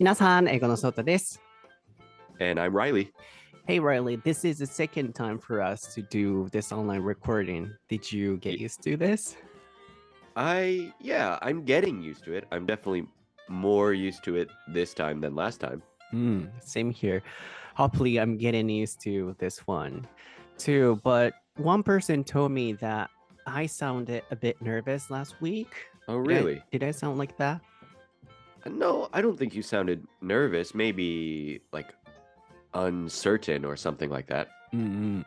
Minasan, And I'm Reilly. Hey, Reilly, this is the second time for us to do this online recording. Did you get used to this? I, yeah, I'm getting used to it. I'm definitely more used to it this time than last time. Mm, same here. Hopefully, I'm getting used to this one too. But one person told me that I sounded a bit nervous last week. Oh, really? Did I, did I sound like that? No, I don't think you sounded nervous. Maybe like uncertain or something like that. mm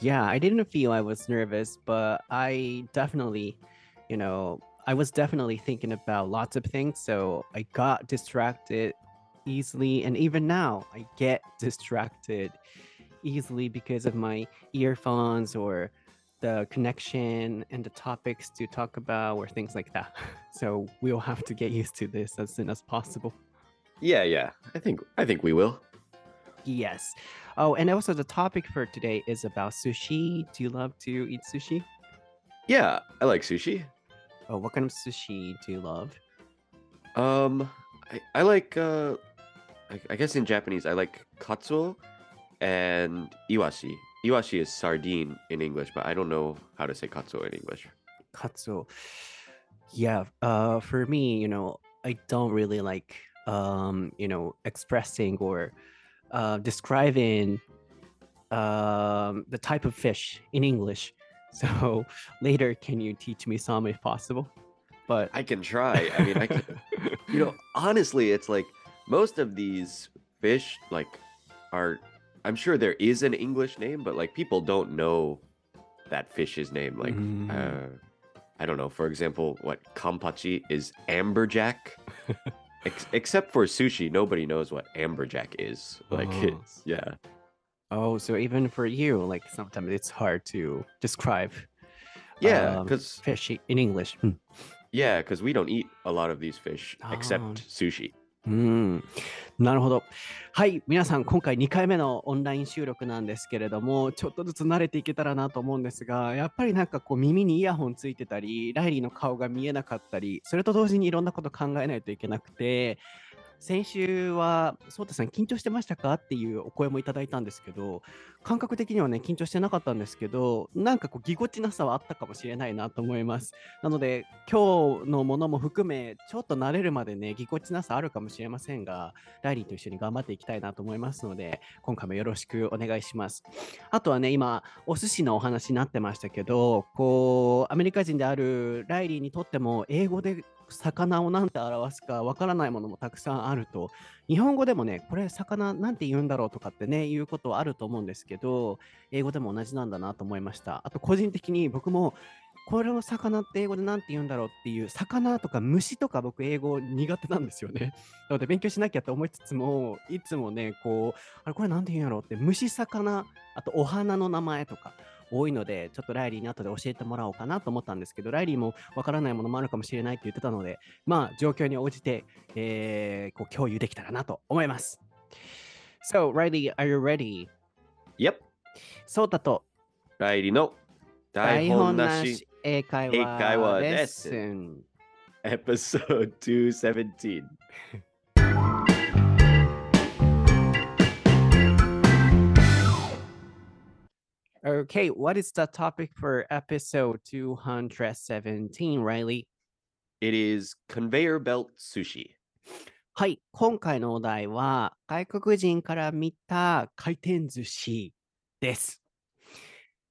Yeah, I didn't feel I was nervous, but I definitely, you know, I was definitely thinking about lots of things. So I got distracted easily. And even now, I get distracted easily because of my earphones or the connection and the topics to talk about or things like that. So we'll have to get used to this as soon as possible. Yeah, yeah. I think I think we will. Yes. Oh, and also the topic for today is about sushi. Do you love to eat sushi? Yeah, I like sushi. Oh, what kind of sushi do you love? Um, I, I like uh, I, I guess in Japanese I like katsu and iwashi. Iwashi is sardine in English, but I don't know how to say katsuo in English. Katsu. Yeah, uh for me, you know, I don't really like um, you know, expressing or uh describing um the type of fish in English. So later can you teach me some if possible? But I can try. I mean, I can. you know, honestly, it's like most of these fish, like, are. I'm sure there is an English name, but like people don't know that fish's name. Like, Mm. uh, I don't know. For example, what kampachi is amberjack. Ex- except for sushi, nobody knows what amberjack is. Like, Oh. it's yeah, Oh, so even for you, like sometimes it's hard to describe yeah, um, because fish in English. Hmm. yeah, because we don't eat a lot of these fish Oh. except sushi. うん、なるほど。はい、皆さん、今回2回目のオンライン収録なんですけれども、ちょっとずつ慣れていけたらなと思うんですが、やっぱりなんかこう耳にイヤホンついてたり、ライリーの顔が見えなかったり、それと同時にいろんなこと考えないといけなくて、先週は、そうたさん、緊張してましたか？っていうお声もいただいたんですけど、感覚的にはね、緊張してなかったんですけど、なんかこう、ぎこちなさはあったかもしれないなと思います。なので、今日のものも含め、ちょっと慣れるまでね、ぎこちなさあるかもしれませんが、ライリーと一緒に頑張っていきたいなと思いますので、今回もよろしくお願いします。あとはね、今、お寿司のお話になってましたけど、こう、アメリカ人であるライリーにとっても、英語で魚を何て表すかわからないものもたくさんあると、日本語でもね、これ魚なんて言うんだろうとかってね、言うことはあると思うんですけど、英語でも同じなんだなと思いました。あと、個人的に僕も、これの魚って英語で何て言うんだろうっていう魚とか虫とか僕英語苦手なんですよね。なので勉強しなきゃと思いつつもいつもねこうあれこれ何て言うんやろうって虫魚あとお花の名前とか多いのでちょっとライリーに後で教えてもらおうかなと思ったんですけどライリーもわからないものもあるかもしれないって言ってたのでまあ状況に応じて、えーこう共有できたらなと思います。So, Riley, are you ready? Yep. ソータとライリの台台本本なし英会話話レッスン。episode 217. Okay, what is the topic for episode 217, Reilly? It is conveyor belt sushi. はい、今回のお題は外国人から見た回転寿司です。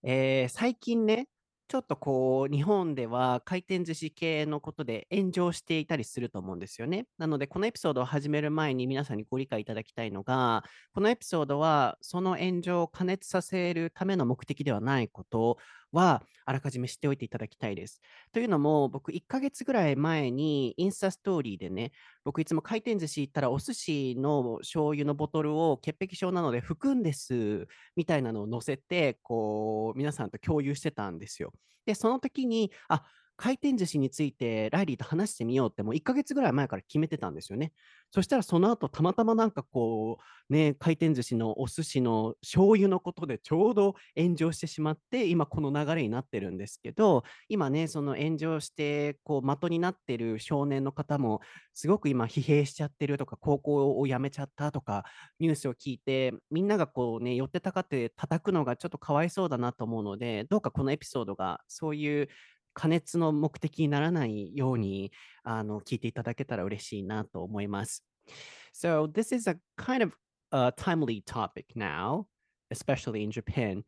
えー、最近ね、ちょっとこう、日本では回転寿司系のことで炎上していたりすると思うんですよね。なので、このエピソードを始める前に皆さんにご理解いただきたいのが、このエピソードはその炎上を加熱させるための目的ではないことは、あらかじめ知っておいていただきたいです。というのも、僕、1ヶ月ぐらい前にインスタストーリーでね、僕いつも回転寿司行ったらお寿司の醤油のボトルを潔癖症なので拭くんですみたいなのを載せてこう皆さんと共有してたんですよ。でその時にあ回転寿司についてライリーと話してみようってもう1ヶ月ぐらい前から決めてたんですよね。そしたらその後たまたまなんかこうね回転寿司のお寿司の醤油のことでちょうど炎上してしまって今この流れになってるんですけど今ねその炎上してこう的になってる少年の方もすごく今疲弊しちゃってるとか高校を辞めちゃったとかニュースを聞いてみんながこうね寄ってたかって叩くのがちょっとかわいそうだなと思うのでどうかこのエピソードがそういう加熱の目的にならないようにあの聞いていただけたら嬉しいなと思います。So this is a kind of a timely topic now, especially in Japan,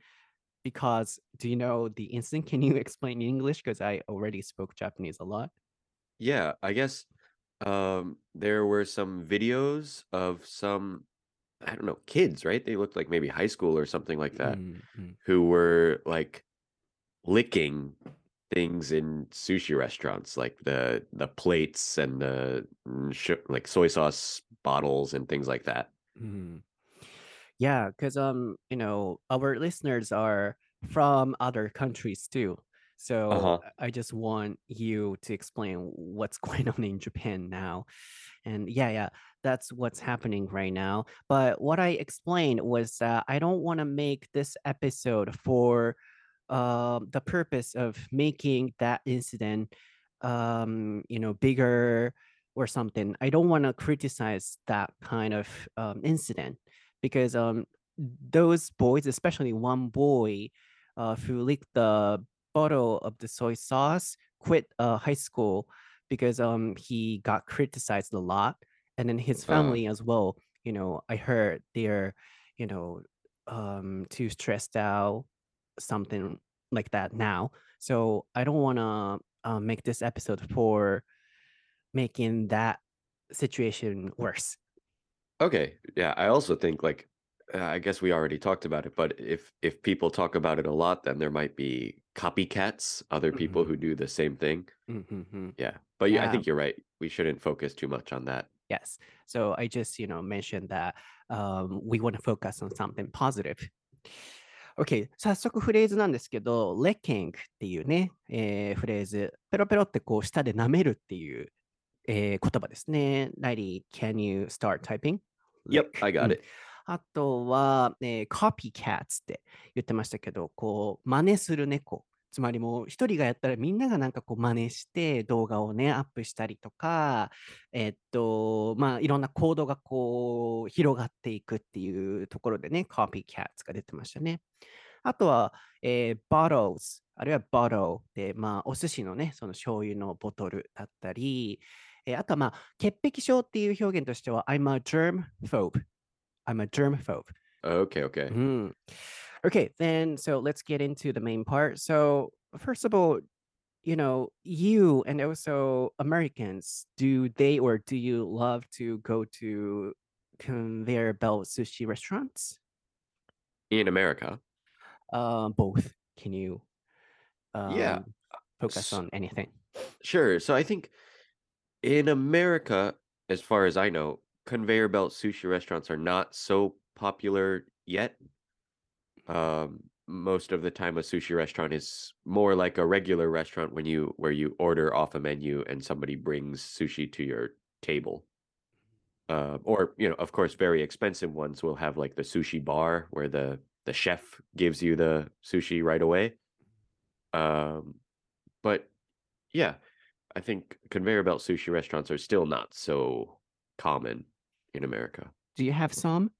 because do you know the incident? Can you explain in English? Because I already spoke Japanese a lot. Yeah, I guess um there were some videos of some I don't know, kids, right? They looked like maybe high school or something like that, Mhm. who were like licking things in sushi restaurants, like the the plates and the mm, sh- like soy sauce bottles and things like that. Mhm. Yeah, because um, you know, our listeners are from other countries too. So Uh-huh. I I just want you to explain what's going on in Japan now. And yeah, yeah, that's what's happening right now. But what I explained was that I don't want to make this episode for um, the purpose of making that incident, um, you know, bigger or something. I don't want to criticize that kind of um, incident because um, those boys, especially one boy uh, who licked the bottle of the soy sauce, quit uh, high school because um, he got criticized a lot, and then his Uh, family as well. You know, I heard they're, you know, um, too stressed out, something like that now. So I don't want to uh, make this episode for making that situation worse. okay. Yeah, I also think like uh, I guess we already talked about it, but if if people talk about it a lot, then there might be copycats, other people Mhm. who do the same thing. Mhm. Yeah. But yeah, I think you're right. We shouldn't focus too much on that. Yes. So I just, you know, mentioned that um, we want to focus on something positive. OK、早速フレーズなんですけど、licking っていうね、えーフレーズ、ペロペロってこう舌で舐めるっていう、えー言葉ですね。ライリー、can you start typing? Yep, I う got ん it. あとは、えー、copycats って言ってましたけど、こう、真似する猫。つまりもう一人がやったらみんながなんかこう真似して動画をね、アップしたりとか、えっと、まあいろんなコードがこう広がっていくっていうところでね、copycats が出てましたね。あとは、えー、bottles、あるいは bottle で、まあお寿司のね、その醤油のボトルだったり、えーあとはまあ潔癖症っていう表現としては、I'm a germphobe. I'm a germphobe. Okay, okay. Mm. Okay, then so let's get into the main part. So, first of all, you know, you and also Americans, do they or do you love to go to conveyor belt sushi restaurants? In America. Uh, both. Can you Yeah. um, focus S- on anything? Sure. So I think in America, as far as I know, conveyor belt sushi restaurants are not so popular yet. Um, most of the time, a sushi restaurant is more like a regular restaurant when you where you order off a menu and somebody brings sushi to your table. Uh, or you know, of course, very expensive ones will have like the sushi bar where the the chef gives you the sushi right away. Um, but yeah, I think conveyor belt sushi restaurants are still not so common in America. Do you have some?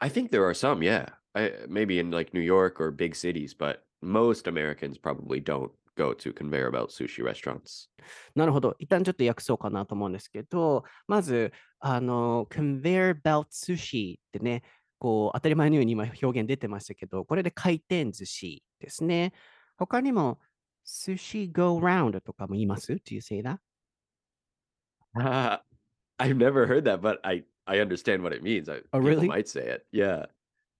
I think there are some, yeah. I, maybe in like New York or big cities, but most Americans probably don't go to conveyor belt sushi restaurants. なるほど。一旦ちょっと訳そうかなと思うんですけど、まず、あの、conveyor belt sushi ってね、こう、当たり前のように今表現出てましたけど、これで回転寿司ですね。他にも、sushi go round とかも言います ?Do you say that? I've never heard that, but I I understand what it means. I, Oh, people really? might say it. Yeah.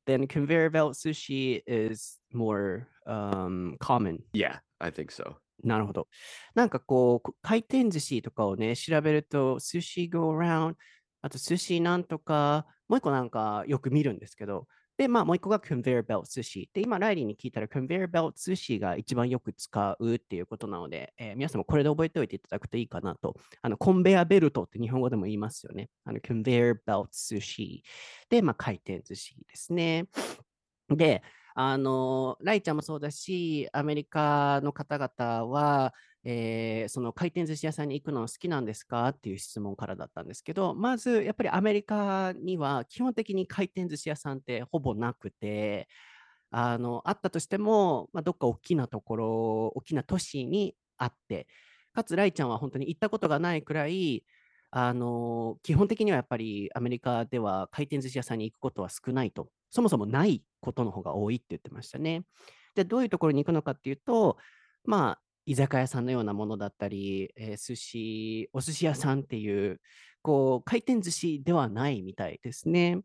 Then conveyor belt sushi is more um, common. Yeah, I think so. なるほど。なんかこう、こ回転寿司とかをね、調べると、sushi go round、あと寿司なんとか、もう一個なんかよく見るんですけど、 で、まあ、もう一個が conveyor belt 寿司。で、今、ライリーに聞いたら conveyor belt 寿司が一番よく使うっていうことなので、えー皆さんもこれで覚えておいていただくといいかなと。あの、コンベアベルトって日本語でも言いますよね。あの、conveyor belt 寿司。で、まあ、回転寿司ですね。で、あの、ライちゃんもそうだし、アメリカの方々は、えーその回転寿司屋さんに行くの好きなんですか？っていう質問からだったんですけど、まずやっぱりアメリカには基本的に回転寿司屋さんってほぼなくて、あの、あったとしても、まあ、どっか大きなところ、大きな都市にあって、かつライちゃんは本当に行ったことがないくらい、あの、基本的にはやっぱりアメリカでは回転寿司屋さんに行くことは少ないと。そもそもないことの方が多いって言ってましたね。で、どういうところに行くのかっていうと、まあ、居酒屋さんのようなものだったり、えー寿司、お寿司屋さんっていう、こう、回転寿司ではないみたいですね。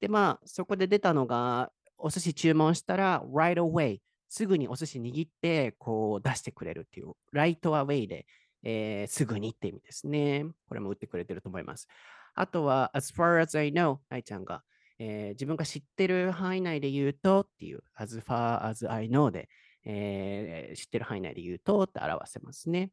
で、まあ、そこで出たのが、お寿司注文したら、right away、すぐにお寿司握って、こう、出してくれるっていう、right away で、えーすぐにって意味ですね。これも打ってくれてると思います。あとは、as far as I know、愛ちゃんが、えー自分が知ってる範囲内で言うとっていう、as far as I know で、えー知ってる範囲内で言うとって表せますね。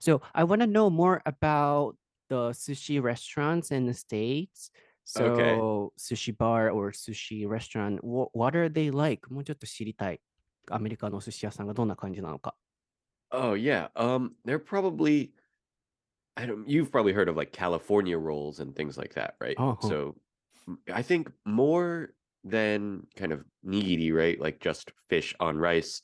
So, I want to know more about the sushi restaurants in the States. So, Okay. sushi bar or sushi restaurant, what, what are they like? もうちょっと知りたい。アメリカのお寿司屋さんがどんな感じなのか。 Oh yeah. Um, they're probably I don't you've probably heard of like California rolls and things like that, right? Uh-huh. So m- I think more than kind of nigiri, right? Like just fish on rice.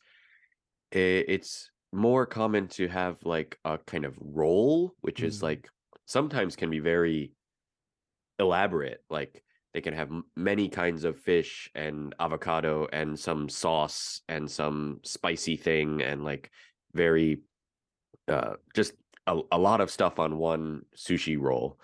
It's more common to have like a kind of roll, which is Mm. like sometimes can be very elaborate. Like they can have many kinds of fish and avocado and some sauce and some spicy thing and like very uh just a, a lot of stuff on one sushi roll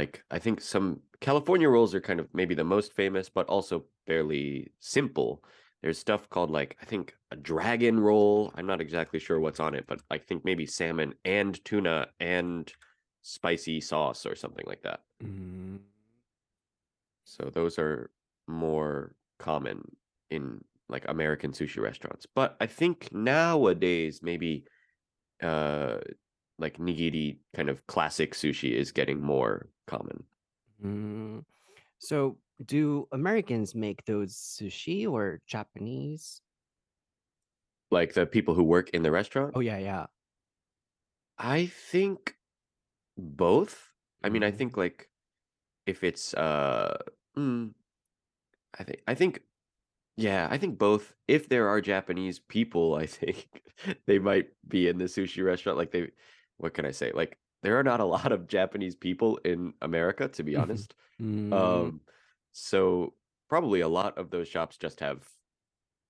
like i think some california rolls are kind of maybe the most famous but also fairly simple there's stuff called like i think a dragon roll i'm not exactly sure what's on it but i think maybe salmon and tuna and spicy sauce or something like that うん。so those are more common in like American sushi restaurants. But I think nowadays maybe uh like nigiri kind of classic sushi is getting more common. So, do Americans make those sushi or Japanese? Like the people who work in the restaurant. Oh, yeah, yeah. I think both. I mean, I Mm. think like if it's uh mm, I think I think yeah, I think both. If there are Japanese people, I think they might be in the sushi restaurant. Like they what can I say? Like there are not a lot of Japanese people in America, to be Mhm. honest. うん。Um so probably a lot of those shops just have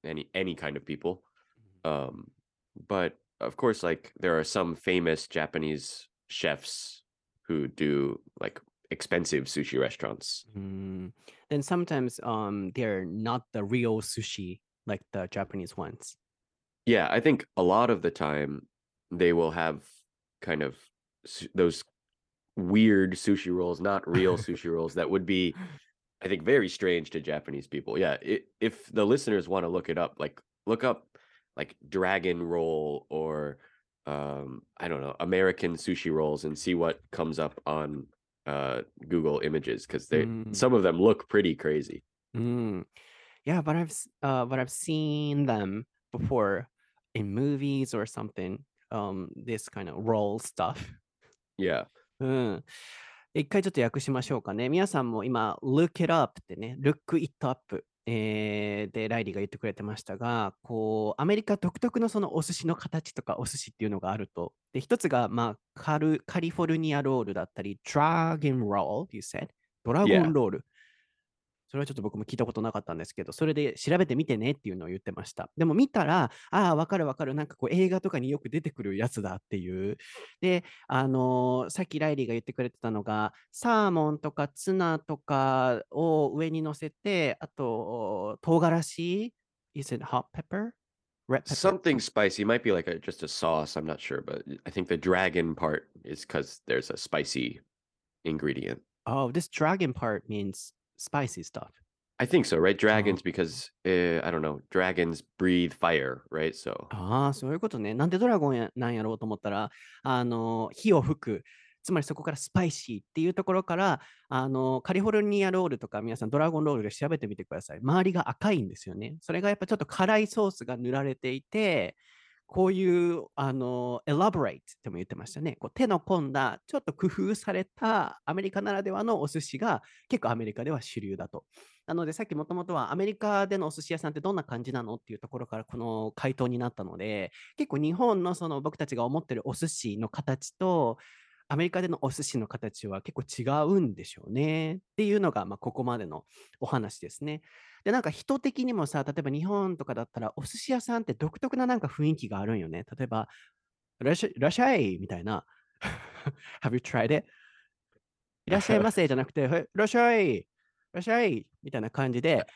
any any kind of people. Um but of course like there are some famous Japanese chefs who do like expensive sushi restaurants. Mm. Then sometimes um they're not the real sushi like the Japanese ones. Yeah, I think a lot of the time they will have kind of those weird sushi rolls, not real sushi rolls that would be I think very strange to Japanese people. Yeah, i if the listeners want to look it up, like look up like dragon roll or um I don't know, American sushi rolls and see what comes up on uh Google Images because they Mm. some of them look pretty crazy. Mm. Yeah, but I've uh but I've seen them before in movies or something. Um, this kind of roll stuff. Yeah. うん。一回ちょっと訳しましょうかね。皆さんも今、look it up ってね、look it up、えーで、ライリーが言ってくれてましたが、こう、アメリカ独特のそのお寿司の形とかお寿司っていうのがあると。で、一つが、まあ、カルカリフォルニアロールだったり、Dragon Roll, you said? ドラゴ.ンロール。それはちょっと僕も聞いたことなかったんですけど、それで調べてみてねっていうのを言ってました。でも見たら、ああ、わかるわかる。なんかこう映画とかによく出てくるやつだっていう。で、あのーさっきライリーが言ってくれてたのが、サーモンとかツナとかを上に乗せて、あと、唐辛子 ?Is it hot pepper? Something spicy might be like a just a sauce. I'm not sure, but I think the dragon part is because there's a spicy ingredient. Oh, this dragon part means spicy stuff. I think so, right? Dragons because uh, I don't know, dragons breathe fire, right? So ああ、そういうことね。なんでドラゴンやなんやろうと思ったら、あの、火を吹く。つまりそこからスパイシーっていうところから、あの、カリフォルニアロールとか皆さんドラゴンロールで調べてみてください。周りが赤いんですよね。それがやっぱちょっと辛いソースが塗られていて、こういうあの elaborate っても言ってましたね。こう手の込んだ、ちょっと工夫されたアメリカならではのお寿司が結構アメリカでは主流だと。なので、さっきもともとはアメリカでのお寿司屋さんってどんな感じなのっていうところからこの回答になったので、結構日本のその僕たちが思ってるお寿司の形と、アメリカでのお寿司の形は結構違うんでしょうねっていうのが、まあ、ここまでのお話ですね。で、なんか人的にもさ、例えば日本とかだったら、お寿司屋さんって独特ななんか雰囲気があるんよね。例えば、いらっしゃいらっしゃいみたいな。Have you tried it? いらっしゃいませじゃなくて、はいいらっしゃいいらっしゃいみたいな感じで、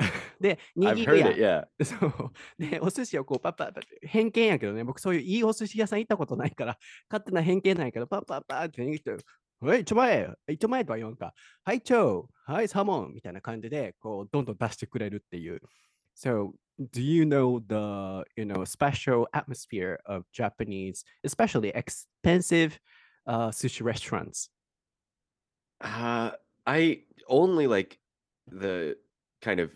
で、る heard やん it, yeah. そう。で、お寿司をこう、パッパッパ偏見やけどね、僕そういういいお寿司屋さん行ったことないから、勝手な偏見なんやけど、パッパッパッって握って、はい、ちょまえ、いちょまえとは言わんか。はい、ちょはい、サーモンみたいな感じで、こう、どんどん出してくれるっていう。So, do you know the, you know, special atmosphere of Japanese, especially expensive uh, sushi restaurants? Uh, I only like the kind of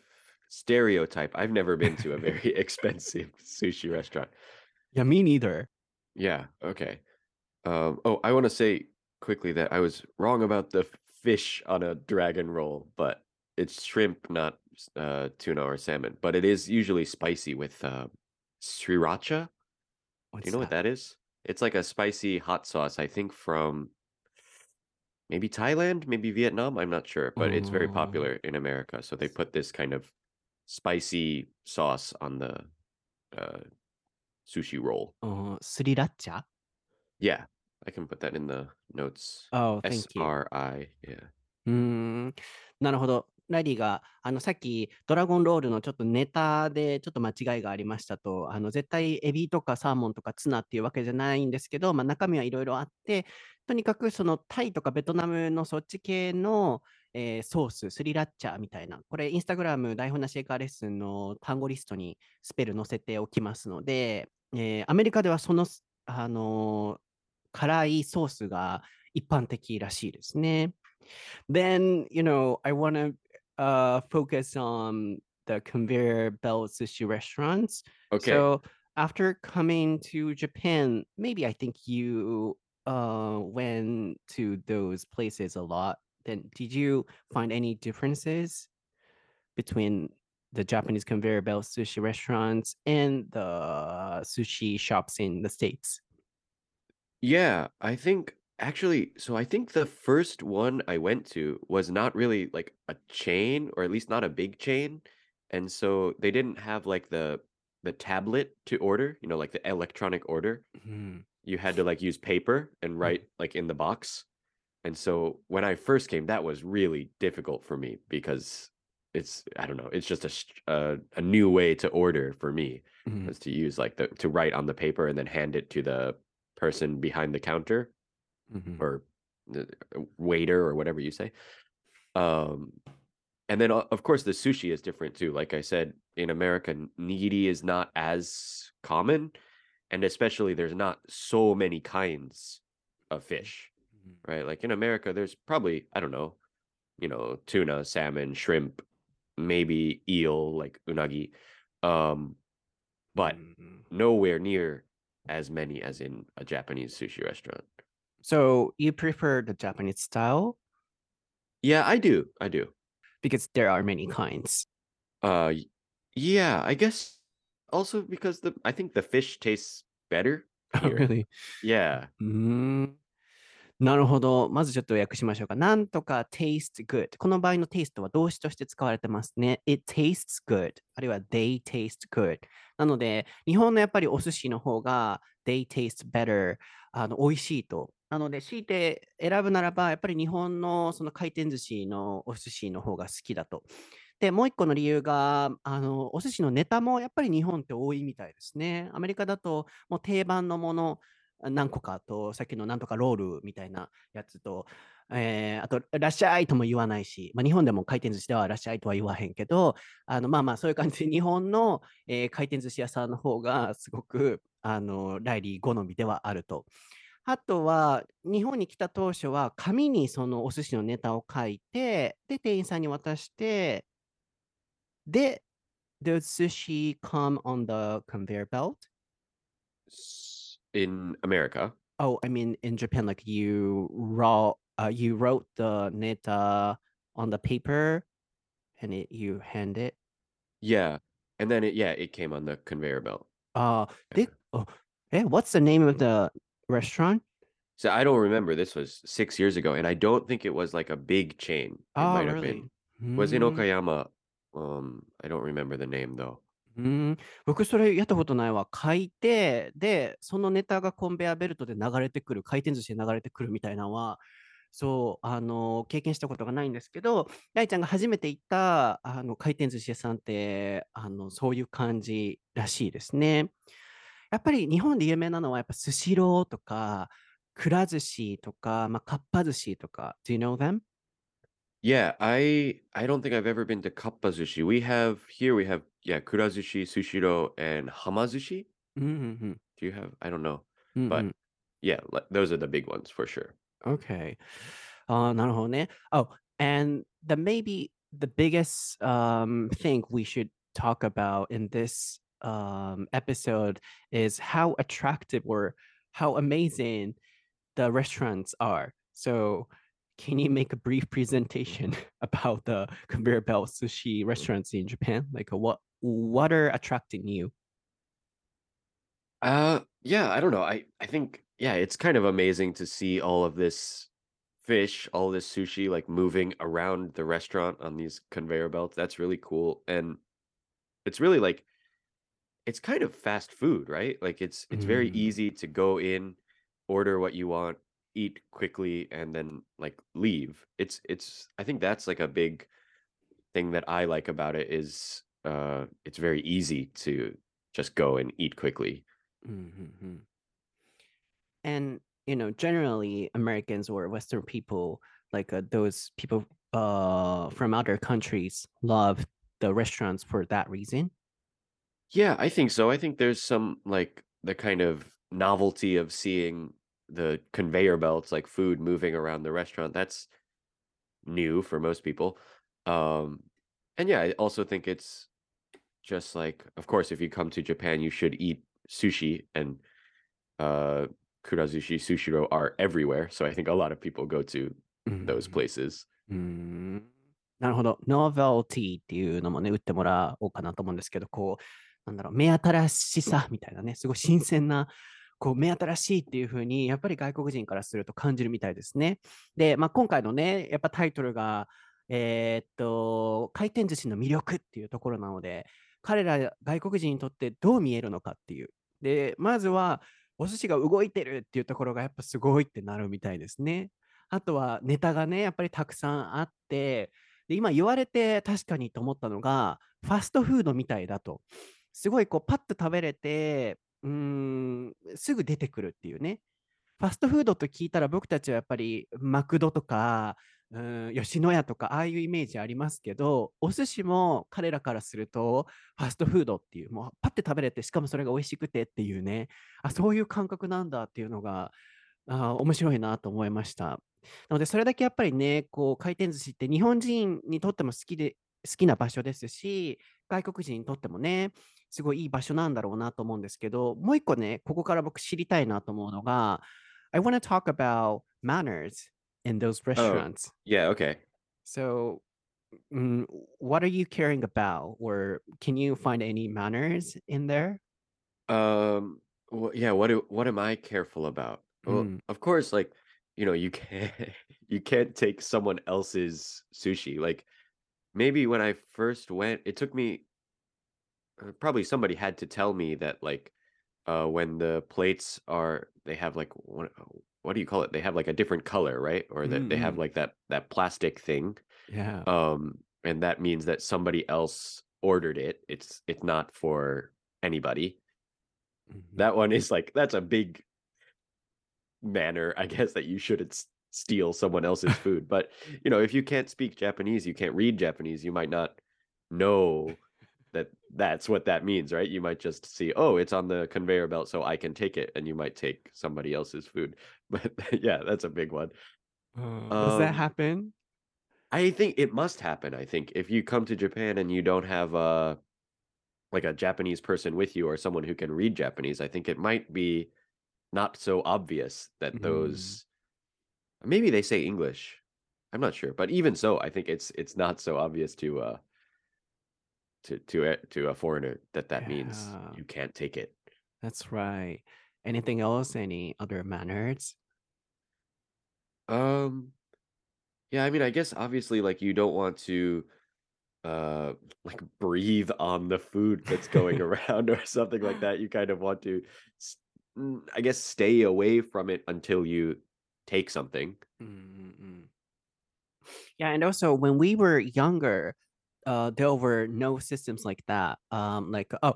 stereotype. I've never been to a very expensive sushi restaurant. Yeah, me neither. Yeah, okay. Um, oh, I want to say quickly that I was wrong about the fish on a dragon roll, but it's shrimp, not uh, tuna or salmon. But it is usually spicy with uh, sriracha. What's Do you know that? what that is? It's like a spicy hot sauce, I think from maybe Thailand, maybe Vietnam. I'm not sure, but it's very oh. popular in America. So they put this kind of spicy sauce on the uh, sushi roll. Oh, sriracha. Yeah, I can put that in the notes. Oh, thank you. R I. Yeah. うーん、なるほど。ラリーが、あの、さっき、ドラゴンロールのちょっとネタでちょっと間違いがありましたと、あの、絶対エビとかサーモンとかツナっていうわけじゃないんですけど、まあ、中身はいろいろあって、とにかくそのタイとかベトナムのそっち系の、えーソース、スリラッチャーみたいな、これ、インスタグラム台本なしエカーレッスンの単語リストにスペル載せておきますので、えーアメリカではその、あのー辛いソースが一般的らしいですね。then you know i want to uh focus on the conveyor belt sushi restaurants Okay. so after coming to japan maybe i think you uh went to those places a lot then did you find any differences between the japanese conveyor belt sushi restaurants and the sushi shops in the states Yeah, I think actually, so I think the first one I went to was not really like a chain, or at least not a big chain. And so they didn't have like the the tablet to order, you know, like the electronic order. Mhm. You had to like use paper and write like in the box. And so when I first came, that was really difficult for me because it's I don't know, it's just a st- uh, a new way to order for me Mhm. was to use like the to write on the paper and then hand it to the person behind the counter Mhm. or the uh, waiter or whatever you say. Um, and then of course the sushi is different too. Like I said, in America, nigiri is not as common, and especially there's not so many kinds of fish, Mhm. right? Like in America, there's probably I don't know, you know, tuna, salmon, shrimp, maybe eel, like unagi, um, but Mhm. nowhere near as many as in a Japanese sushi restaurant. So you prefer the Japanese style Yeah, I do. I do. because there are many kinds. Uh yeah, I guess also because the I think the fish tastes better Oh, really? Yeah. うーん。なるほど。まずちょっと訳しましょうか。なんとか taste good。この場合の taste は動詞として使われてますね。It tastes good。あるいは they taste good。なので、日本のやっぱりお寿司の方が they taste better。あの美味しいと。なので、強いて選ぶならば、やっぱり日本のその回転寿司のお寿司の方が好きだと。で、もう一個の理由が、あの、お寿司のネタもやっぱり日本って多いみたいですね。アメリカだともう定番のもの、何個かと、さっきのなんとかロールみたいなやつと、えーあと、らっしゃいとも言わないし、まあ、日本でも回転寿司ではらっしゃいとは言わへんけど、あのまあまあそういう感じで日本の、えー回転寿司屋さんの方がすごくあのライリー好みではあると。あとは、日本に来た当初は紙にそのお寿司のネタを書いて、で、店員さんに渡して、で、the sushi come on the conveyor belt? In America. Oh, I mean in Japan, like you raw, uh, you wrote the neta on the paper, and it, you hand it. Yeah. And then it yeah, it came on the conveyor belt. Uh, Yeah. they, oh, hey, what's the name of the restaurant? So I don't remember. This was six years ago, and I don't think it was like a big chain. It Oh, might have really? been. Was in Mm, Okayama. Um, I don't remember the name though. うん、僕それやったことないわ。書いて、で、そのネタがコンベアベルトで流れてくる、回転寿司で流れてくるみたいなのは、そう、あの、経験したことがないんですけど、大ちゃんが初めて行ったあの回転寿司屋さんって、あの、そういう感じらしいですね。やっぱり日本で有名なのは、やっぱスシローとか、くら寿司とか、まあ、かっぱ寿司とか、Do you know them? Yeah, I I don't think I've ever been to Kappazushi. We have here we have yeah, Kurazushi, Sushiro, and Hamazushi. うんうん、 Do you have? I don't know. うんうん、 But yeah, li- those are the big ones for sure. Okay. あーなるほどね。Oh, and the maybe the biggest um, thing we should talk about in this um, episode is how attractive or how amazing the restaurants are. So, can you make a brief presentation about the conveyor belt sushi restaurants in Japan? Like, uh, what what are attracting you? Uh yeah, I don't know. I I think yeah, it's kind of amazing to see all of this fish, all this sushi like moving around the restaurant on these conveyor belts. That's really cool. And it's really like it's kind of fast food, right? Like it's it's very Mm. easy to go in, order what you want, eat quickly and then like leave. It's it's I think that's like a big thing that I like about it is uh it's very easy to just go and eat quickly. Mm-hmm. And you know, generally Americans or Western people, like uh, those people uh from other countries, love the restaurants for that reason. Yeah, I think so. I think there's some like the kind of novelty of seeing the conveyor belts, like food moving around the restaurant. That's new for most people. Um, and yeah, I also think it's just like, of course, if you come to Japan, you should eat sushi and uh kurazushi, sushiro are everywhere. So I think a lot of people go to those Mhm. places. うーんなるほど。ノーベルティっていうのもね、打ってもらおうかなと思うんですけど、こう、なんだろう、目新しさみたいなね、すごい新鮮な、 こう、目新しいっていうふうに、やっぱり外国人からすると感じるみたいですね。で、まあ、今回のね、やっぱタイトルが、えーっと、回転寿司の魅力っていうところなので、彼ら外国人にとってどう見えるのかっていう。で、まずは、お寿司が動いてるっていうところがやっぱすごいってなるみたいですね。あとはネタがね、やっぱりたくさんあって、で今言われて確かにと思ったのが、ファストフードみたいだと。すごいこうパッと食べれて、うーん、すぐ出てくるっていうね。ファストフードと聞いたら僕たちはやっぱりマクドとか、うん、吉野家とかああいうイメージありますけど、お寿司も彼らからするとファストフードっていう、もうパッて食べれて、しかもそれが美味しくてっていうね、あ、そういう感覚なんだっていうのが、あ面白いなと思いました。なので、それだけやっぱりね、こう回転寿司って日本人にとっても好きで、好きな場所ですし、外国人にとってもね、すごいいい場所なんだろうなと思うんですけど、もう一個ね、ここから僕知りたいなと思うのが、I want to talk about manners in those restaurants. Yeah, okay. So, mm, what are you caring about? Or can you find any manners in there? Um, well, yeah, what do what am I careful about? Well, Mm. of course, like, you know, you can't you can't take someone else's sushi. Like maybe when I first went, it took me uh, probably somebody had to tell me that like uh when the plates are they have like what what do you call it? They have like a different color, right? Or that they have like that that plastic thing. Yeah. Um, and that means that somebody else ordered it. It's it's not for anybody. Mhm. That one is like that's a big manner, I guess, that you shouldn't steal someone else's food. But you know, if you can't speak Japanese, you can't read Japanese, you might not know that that's what that means, right? You might just see, oh, it's on the conveyor belt, so I can take it, and you might take somebody else's food. But yeah, that's a big one. Uh, does that Um, happen? I think it must happen. I think if you come to Japan and you don't have a like a Japanese person with you or someone who can read Japanese, I think it might be not so obvious that Mm, those maybe they say English. I'm not sure, but even so, I think it's it's not so obvious to uh to to a, to a foreigner that that means yeah, you can't take it. that's right. Anything else? Any other manners? Um, yeah, I mean, I guess obviously like you don't want to uh like breathe on the food that's going around or something like that. You kind of want to s- mm, I guess stay away from it until you take something. Mm-mm. Yeah, and also when we were younger, uh, there were no systems like that. Um, like oh,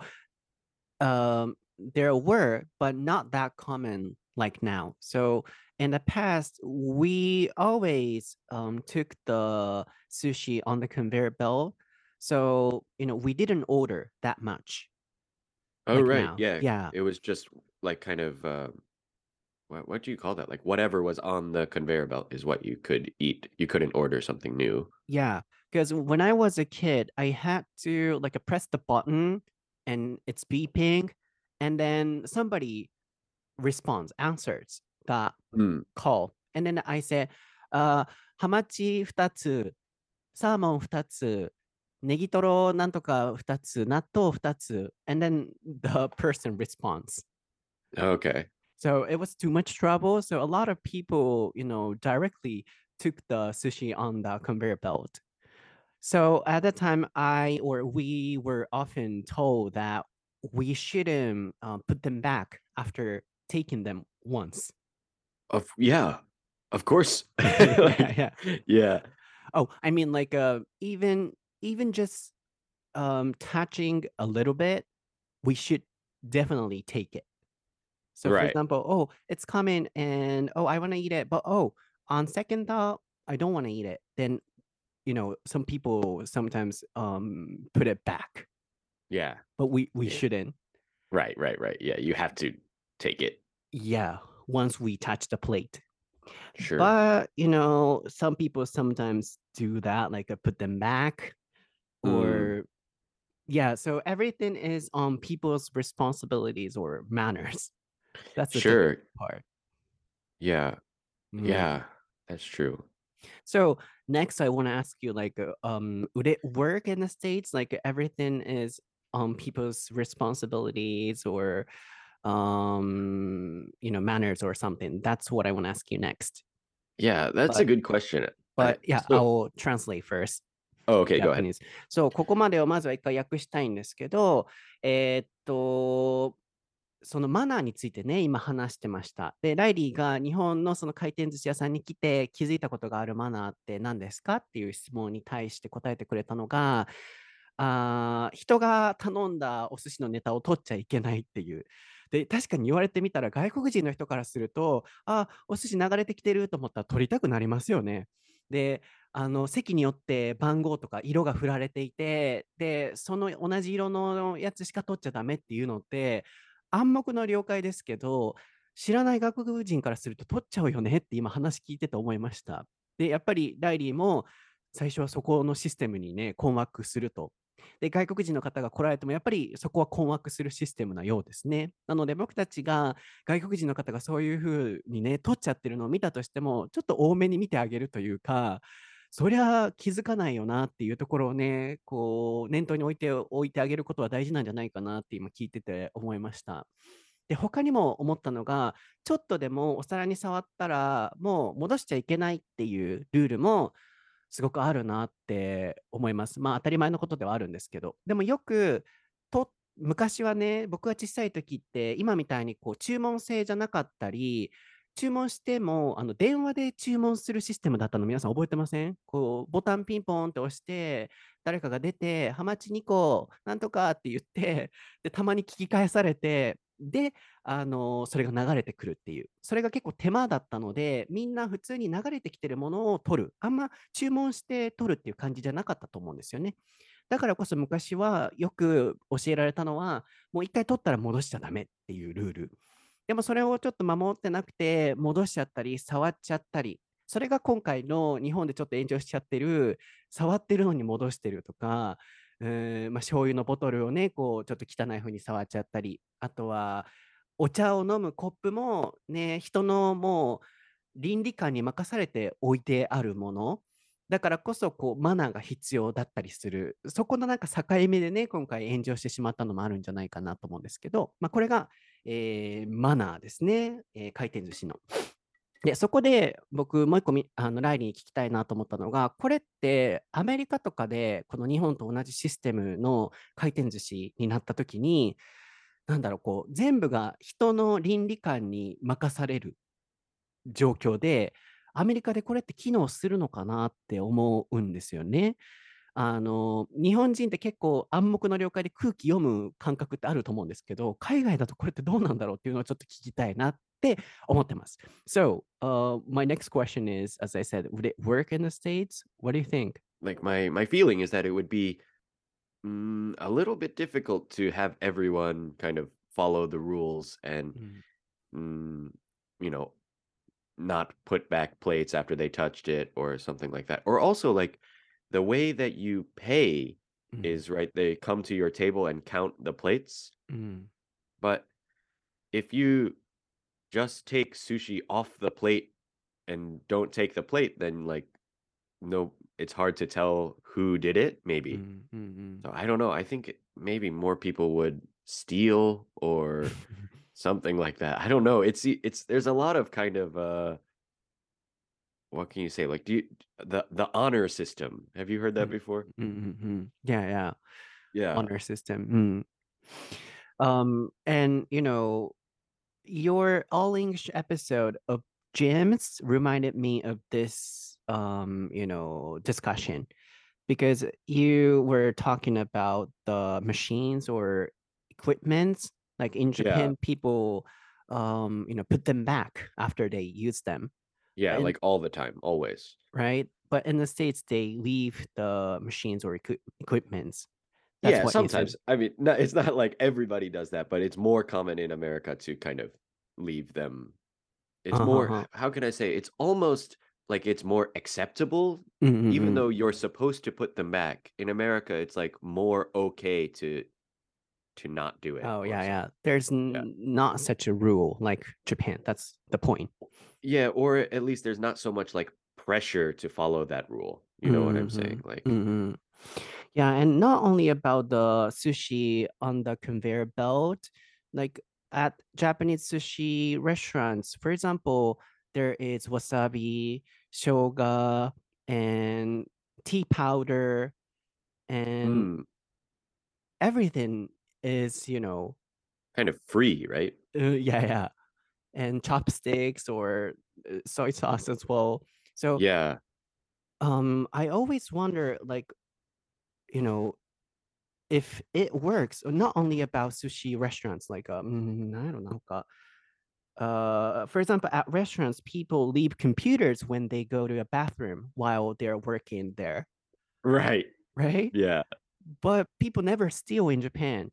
um, there were, but not that common like now. So in the past, we always um took the sushi on the conveyor belt. So you know, we didn't order that much Oh, like right. now. Yeah. Yeah, It was just like kind of uh what what do you call that? Like whatever was on the conveyor belt is what you could eat. You couldn't order something new. yeah Because when I was a kid, I had to like press the button and it's beeping, and then somebody responds, answers the Mm. call. And then I say, uh, ハマチ2つ、サーモン2つ、ネギトロなんとか2つ、納豆2つ。And then the person responds. Okay. So it was too much trouble. So a lot of people, you know, directly took the sushi on the conveyor belt. So at the time, I or we were often told that we shouldn't uh, put them back after taking them once. Of yeah. Of course. yeah, yeah. yeah. Oh, I mean, like, uh, even even just um touching a little bit, we should definitely take it. So, for Right. example, oh, it's coming, and oh, I want to eat it, but oh, on second thought, I don't want to eat it. Then, you know, some people sometimes um put it back, Yeah. but we we Yeah. shouldn't. Right, right, right. Yeah, you have to take it. Yeah, once we touch the plate. Sure. But you know, some people sometimes do that, like uh, put them back, Mm. or yeah. So everything is on people's responsibilities or manners. That's the Sure. part. Yeah. Mm. Yeah. That's true. So next, I want to ask you, like, uh, um, would it work in the states? Like everything is on people's responsibilities or, um, you know, manners or something. That's what I want to ask you next. Yeah, that's a But good question. I, but yeah, so, I'll translate first. oh, okay, go ahead. Japanese。そう、ここまでをまずは一回訳したいんですけど、えーっと、 そのマナーについてね、今話してました。で、ライリーが日本のその回転寿司屋さんに来て気づいたことがあるマナーって何ですかっていう質問に対して答えてくれたのが、あ人が頼んだお寿司のネタを取っちゃいけないっていう。で、確かに言われてみたら外国人の人からすると、あ、お寿司流れてきてると思ったら取りたくなりますよね。で、あの席によって番号とか色が振られていて、で、その同じ色のやつしか取っちゃダメっていうのって、暗黙の了解ですけど、知らない外国人からすると取っちゃうよねって今話聞いてて思いました。で、やっぱりライリーも最初はそこのシステムにね、困惑すると。で、外国人の方が来られても、やっぱりそこは困惑するシステムなようですね。なので、僕たちが外国人の方がそういうふうにね、取っちゃってるのを見たとしても、ちょっと多めに見てあげるというか、そりゃ気づかないよなっていうところをね、こう、念頭に置いておいてあげることは大事なんじゃないかなって今聞いてて思いました。で、他にも思ったのが、ちょっとでもお皿に触ったら、もう戻しちゃいけないっていうルールもすごくあるなって思います。まあ当たり前のことではあるんですけど。でもよくと、昔はね、僕が小さい時って、今みたいにこう注文制じゃなかったり、注文してもあの電話で注文するシステムだったの皆さん覚えてません？こうボタンピンポンって押して誰かが出てハマチ2個なんとかって言って でたまに聞き返されてで、あのそれが流れてくるっていう。それが結構手間だったので、みんな普通に流れてきてるものを取る。あんま注文して取るっていう感じじゃなかったと思うんですよね。だからこそ昔はよく教えられたのは、もう一回取ったら戻しちゃダメっていうルール。でもそれをちょっと守ってなくて、戻しちゃったり、触っちゃったり、それが今回の日本でちょっと炎上しちゃってる、触ってるのに戻してるとか、うんまあ、醤油のボトルをね、こうちょっと汚い風に触っちゃったり、あとはお茶を飲むコップもね、人のもう倫理観に任されて置いてあるもの。だからこそこうマナーが必要だったりする。そこのなんか境目でね、今回炎上してしまったのもあるんじゃないかなと思うんですけど、まあ、これが、えーマナーですね、えー回転寿司の。で、そこで僕、もう一個あのライリーに聞きたいなと思ったのが、これってアメリカとかでこの日本と同じシステムの回転寿司になった時に、なんだろう、こう、全部が人の倫理観に任される状況で、アメリカでこれって機能するのかなって思うんですよね。あの、日本人って結構暗黙の了解で空気読む感覚ってあると思うんですけど、海外だとこれってどうなんだろうっていうのをちょっと聞きたいなって思ってます。So, uh, my next question is, as I said, would it work in the States? What do you think? Like my my feeling is that it would be mm, a little bit difficult to have everyone kind of follow the rules and うん。 mm, you know not put back plates after they touched it or something like that. Or also like the way that you pay mm. is right they come to your table and count the plates mm. but if you just take sushi off the plate and don't take the plate then like no it's hard to tell who did it maybe mm, so i don't know i think maybe more people would steal or something like that i don't know it's it's there's a lot of kind of uh what can you say like do you the the honor system have you heard that mm-hmm, before mm-hmm. yeah yeah yeah honor system mm. um and you know your all english episode of gyms reminded me of this um you know discussion because you were talking about the machines or equipments like in japan yeah. people um you know put them back after they use them yeah, and like all the time, always. right? But in the States, they leave the machines or equi- equipments. That's Yeah, what sometimes. I mean, no, it's not like everybody does that, but it's more common in America to kind of leave them. It's more, Uh-huh. h- how can I say? It's almost like it's more acceptable, Mm, mm, even though you're supposed to put them back. In America, it's like more okay to to not do it Oh yeah, yeah. There's Yeah. not such a rule like Japan. That's the point. Yeah, or at least there's not so much like pressure to follow that rule. You know what I'm saying? Mhm, Like, mhm. Yeah, and not only about the sushi on the conveyor belt, like at Japanese sushi restaurants, for example, there is wasabi, shoga, and tea powder, and mm, everything is, you know, kind of free, right? uh, yeah, yeah, and chopsticks or uh, soy sauce as well. So Yeah. um i always wonder like you know if it works uh, not only about sushi restaurants like um i don't know uh, uh for example at restaurants people leave computers when they go to a bathroom while they're working there Right. right Yeah. but people never steal in japan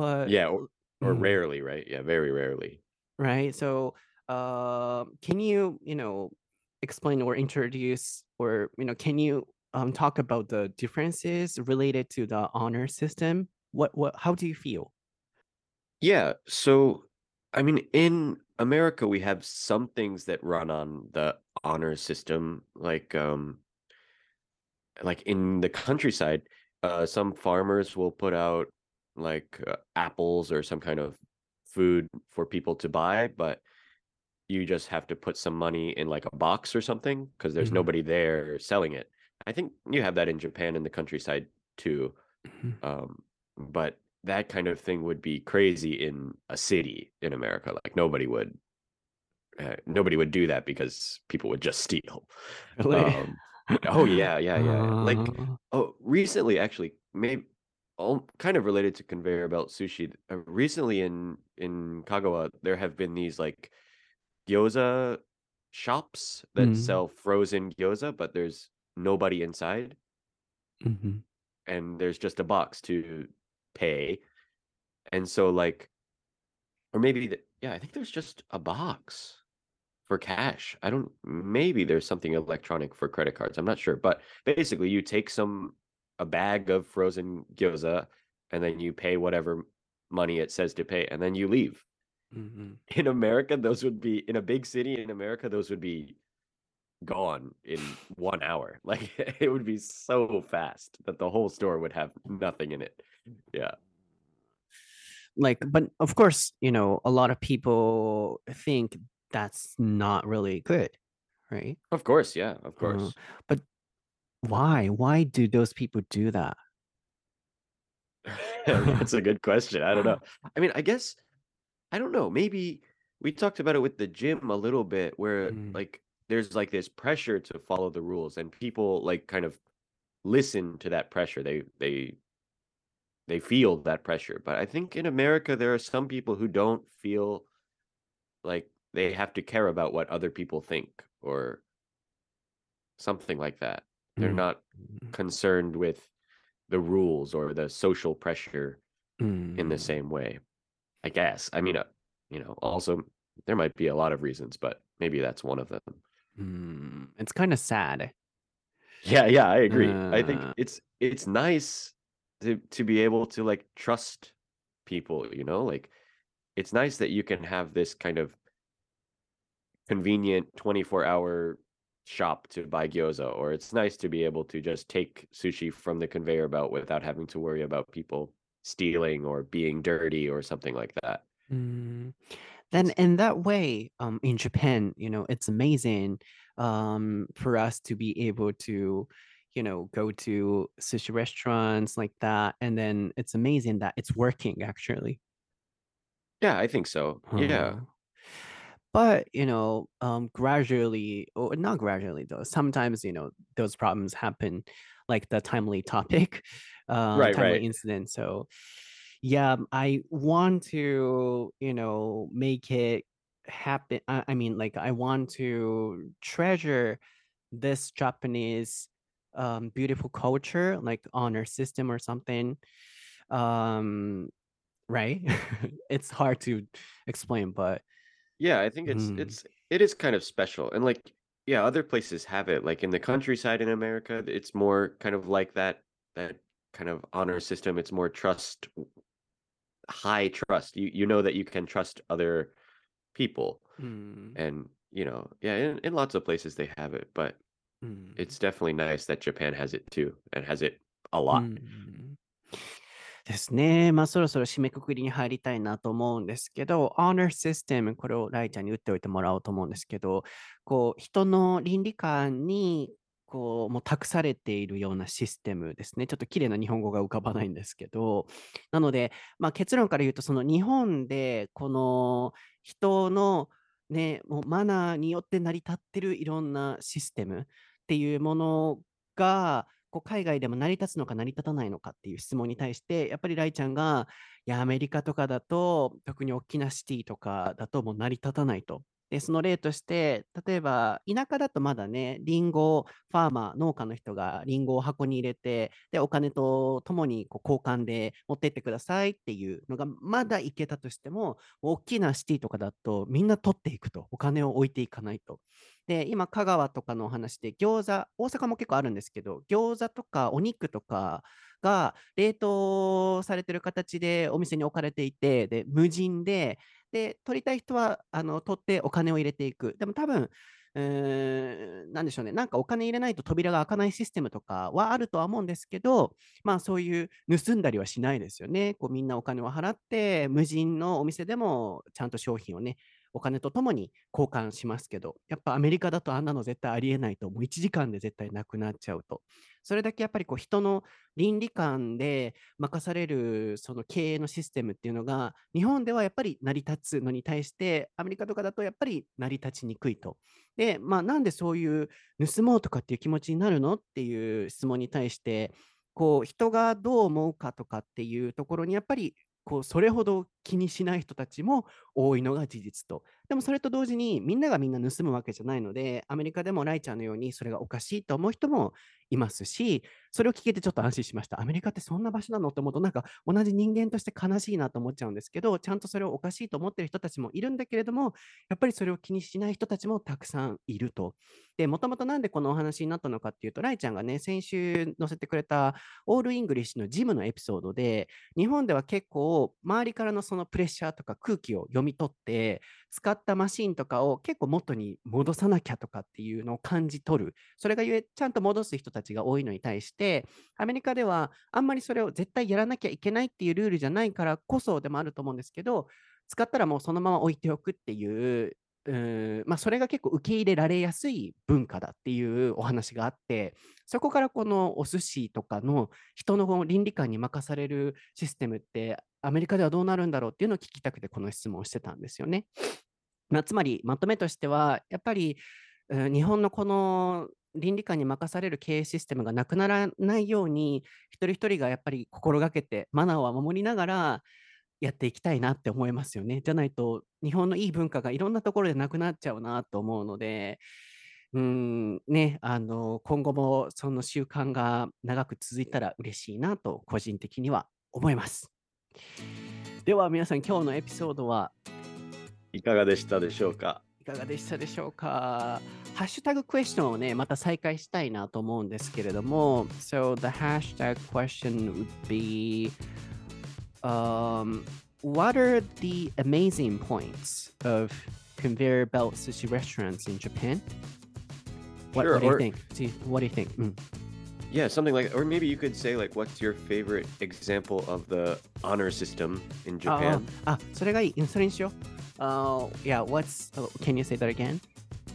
but Yeah, or, or Mm, rarely, right? Yeah, very rarely. right so uh, can you you know explain or introduce or you know can you um, talk about the differences related to the honor system what what how do you feel Yeah, so I mean, in America, we have some things that run on the honor system, like um, like in the countryside, uh, some farmers will put out like uh, apples or some kind of food for people to buy, but you just have to put some money in like a box or something because there's Mhm. nobody there selling it. I think you have that in Japan in the countryside too. Mhm. Um, but that kind of thing would be crazy in a city in America. Like nobody would, uh, nobody would do that because people would just steal. really Um, oh yeah, yeah, yeah. Like Uh, oh, recently actually, maybe all kind of related to conveyor belt sushi. Uh, recently in in Kagawa, there have been these like gyoza shops that Mhm. sell frozen gyoza, but there's nobody inside, hmm and there's just a box to pay, and so like, or maybe the, yeah, I think there's just a box for cash. I don't maybe there's something electronic for credit cards. I'm not sure, but basically you take some a bag of frozen gyoza and then you pay whatever money it says to pay and then you leave. うん In America, those would be in a big city in America, those would be gone in one hour. Like it would be so fast that the whole store would have nothing in it. Yeah. Like, but of course, you know, a lot of people think that's not really good, right? Of course, yeah, of Uh, course. but why? Why do those people do that? That's a good question. I don't know. I mean, I guess I don't know. Maybe we talked about it with the gym a little bit where Mm. like there's like this pressure to follow the rules and people like kind of listen to that pressure. They they they feel that pressure. But I think in America there are some people who don't feel like they have to care about what other people think or something like that. They're Mm. not concerned with the rules or the social pressure in the Mm. same way. I guess. I mean, uh, you know, also there might be a lot of reasons, but maybe that's one of them. Mm. It's kind of sad. Yeah, yeah, I agree. I think Uh, it's it's nice to to be able to like trust people, you know? Like it's nice that you can have this kind of convenient 24-hour shop to buy gyoza or it's nice to be able to just take sushi from the conveyor belt without having to worry about people stealing or being dirty or something like that. mm. Then in that way, um, in Japan, you know, it's amazing um, for us to be able to, you know, go to sushi restaurants like that. And then it's amazing that it's working actually. Yeah, I think so. Yeah. But you know um gradually or not gradually though sometimes you know those problems happen like the timely topic uh Right, timely right. incident so yeah i want to you know make it happen i, I mean like i want to treasure this japanese um beautiful culture like honor system or something um right it's hard to explain but yeah, I think it's mm. it's it is kind of special. And like yeah, other places have it. Like in the countryside in America, it's more kind of like that that kind of honor system. It's more trust high trust. You you know that you can trust other people. Mm. And you know, yeah, in, in lots of places they have it, but mm. it's definitely nice that Japan has it too and has it a lot. Mm. ですね。まあそろそろ締めくくりに入りたいなと思うんですけど、Honor System、これをライちゃんに打っておいてもらおうと思うんですけど、こう人の倫理観にこうもう託されているようなシステムですね。ちょっと綺麗な日本語が浮かばないんですけど、なので、まあ、結論から言うと、その日本でこの人のね、もうマナーによって成り立ってるいろんなシステムっていうものが、こう海外でも成り立つのか成り立たないのかっていう質問に対して、やっぱりライちゃんが、いや、アメリカとかだと、特に大きなシティとかだともう成り立たないと。で、その例として、例えば田舎だとまだね、リンゴ、ファーマー、農家の人がリンゴを箱に入れて、で、お金とともにこう交換で持ってってくださいっていうのがまだいけたとしても、大きなシティとかだとみんな取っていくと、お金を置いていかないと。で、今、香川とかのお話で、餃子、大阪も結構あるんですけど、餃子とかお肉とかが冷凍されてる形でお店に置かれていて、で、無人で、で、取りたい人はあの取ってお金を入れていく。でも多分、うーん、なんでしょうね、なんかお金入れないと扉が開かないシステムとかはあるとは思うんですけど、まあそういう盗んだりはしないですよね。こうみんなお金を払って、無人のお店でもちゃんと商品をね、お金とともに交換しますけど、やっぱアメリカだとあんなの絶対ありえないと、もう1時間で絶対なくなっちゃうと。それだけやっぱりこう人の倫理観で任されるその経営のシステムっていうのが、日本ではやっぱり成り立つのに対して、アメリカとかだとやっぱり成り立ちにくいと。で、まあなんでそういう盗もうとかっていう気持ちになるのっていう質問に対して、こう人がどう思うかとかっていうところにやっぱりこうそれほど気にしない人たちも多いのが事実と。でもそれと同時にみんながみんな盗むわけじゃないので、アメリカでもライちゃんのようにそれがおかしいと思う人もいますし、それを聞けてちょっと安心しました。アメリカってそんな場所なの？って思うと、なんか同じ人間として悲しいなと思っちゃうんですけど、ちゃんとそれをおかしいと思ってる人たちもいるんだけれども、やっぱりそれを気にしない人たちもたくさんいると。で、もともとなんでこのお話になったのかっていうと、ライちゃんがね、先週載せてくれたオールイングリッシュのジムのエピソードで、日本では結構周りからのそのプレッシャーとか空気を読み取って、使ったマシンとかを結構元に戻さなきゃとかっていうのを感じ取る。それがゆえ、ちゃんと戻す人たちたちが多いのに対して、アメリカではあんまりそれを絶対やらなきゃいけないっていうルールじゃないからこそでもあると思うんですけど、使ったらもうそのまま置いておくっていううまあ、それが結構受け入れられやすい文化だっていうお話があって、そこからこのお寿司とかの人の倫理観に任されるシステムってアメリカではどうなるんだろうっていうのを聞きたくてこの質問をしてたんですよね。まあ、つまりまとめとしては、やっぱり、うん、日本のこの倫理観に任される経営システムがなくならないように、一人一人がやっぱり心がけて、マナーは守りながら、やっていきたいなって思いますよね。じゃないと、日本のいい文化がいろんなところでなくなっちゃうなと思うので、うんね、あの今後もその習慣が長く続いたら嬉しいなと個人的には思います。では皆さん今日のエピソードはいかがでしたでしょうか？いかがでしたでしょうかハッシュタグクエスチョンをね、また再開したいなと思うんですけれども、So the hashtag question would be um, what are the amazing points of conveyor belt sushi restaurants in Japan? What, sure, what do you think? See, what do you think? Mm. Yeah, something like, or maybe you could say like, what's your favorite example of the honor system in Japan? あ、それがいい。それにしよう。 Uh, yeah, what's, oh, can you say that again?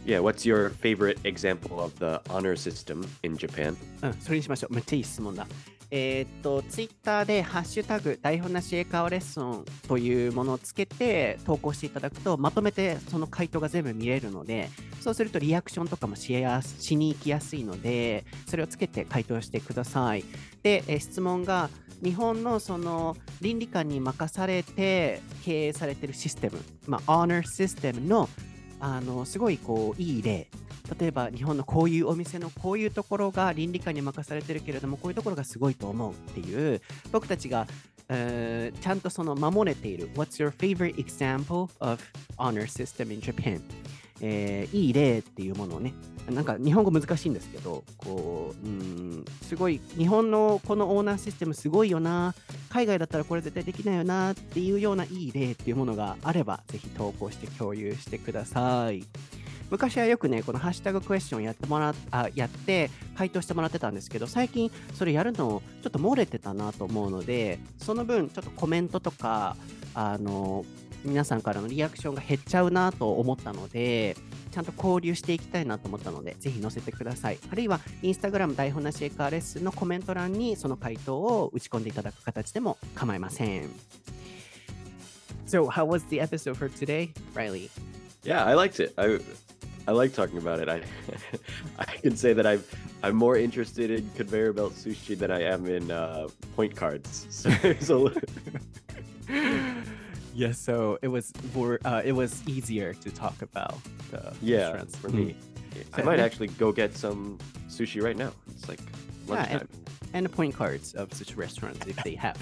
Yeah, what's your favorite example of the honor system in Japan? うん、それにしましょう。めっちゃいい質問だ。えー、っと、ツイッターでハッシュタグ、台本なし英会話レッスンというものをつけて投稿していただくと、まとめてその回答が全部見れるので、そうするとリアクションとかもしやしに行きやすいので、それをつけて回答してください。で、え質問が、日本のその倫理観に任されて経営されてるシステム、まあ、honor システムのあのすごいこういい例例えば日本のこういうお店のこういうところが倫理観に任されてるけれどもこういうところがすごいと思うっていう僕たちが、uh, ちゃんとその守れている What's your favorite example of honor system in Japan? えー、いい例っていうものをね、なんか日本語難しいんですけど、こう、うん、すごい、日本のこのオーナーシステムすごいよな、海外だったらこれ絶対できないよなっていうようないい例っていうものがあれば、ぜひ投稿して共有してください。昔はよくね、このハッシュタグクエスチョンやってもらあやって、回答してもらってたんですけど、最近それやるのちょっと漏れてたなと思うので、その分、ちょっとコメントとか、あの、皆さんからのリアクションが減っちゃうなと思ったので、ちゃんと交流していきたいなと思ったので、ぜひ載せてください。あるいは、インスタグラム台本なしエカーレッスンのコメント欄にその回答を打ち込んでいただく形でも構いません。So, how was the episode for today, Riley? Yeah, I liked it. I I like talking about it. I I can say that I'm I'm more interested in conveyor belt sushi than I am in uh, point cards. So there's a yeah, so it was more uh, it was easier to talk about the yeah. restaurants for me. I might actually go get some sushi right now. It's like lunchtime. Yeah, and point cards of such restaurants if they have.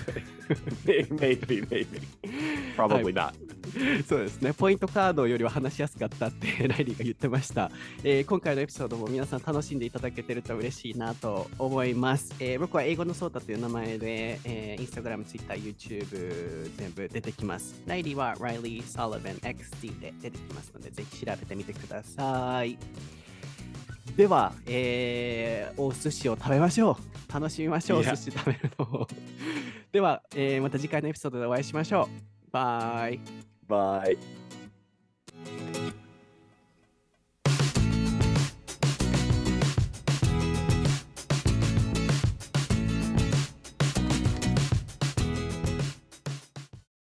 maybe, maybe. Probably not. そうですね。ポイントカードよりは話しやすかったって ライリーが言ってました、えー。今回のエピソードも皆さん楽しんでいただけてると嬉しいなと思います。えー、僕は英語のソータという名前で、えー、インスタグラム、ツイッター、YouTube 全部出てきます。ライリーは Riley Sullivan XD で出てきますので、ぜひ調べてみてください。では、えー、お寿司を食べましょう。楽しみましょう、寿司食べるの では、えー、また次回のエピソードでお会いしましょう。バイ。バイ。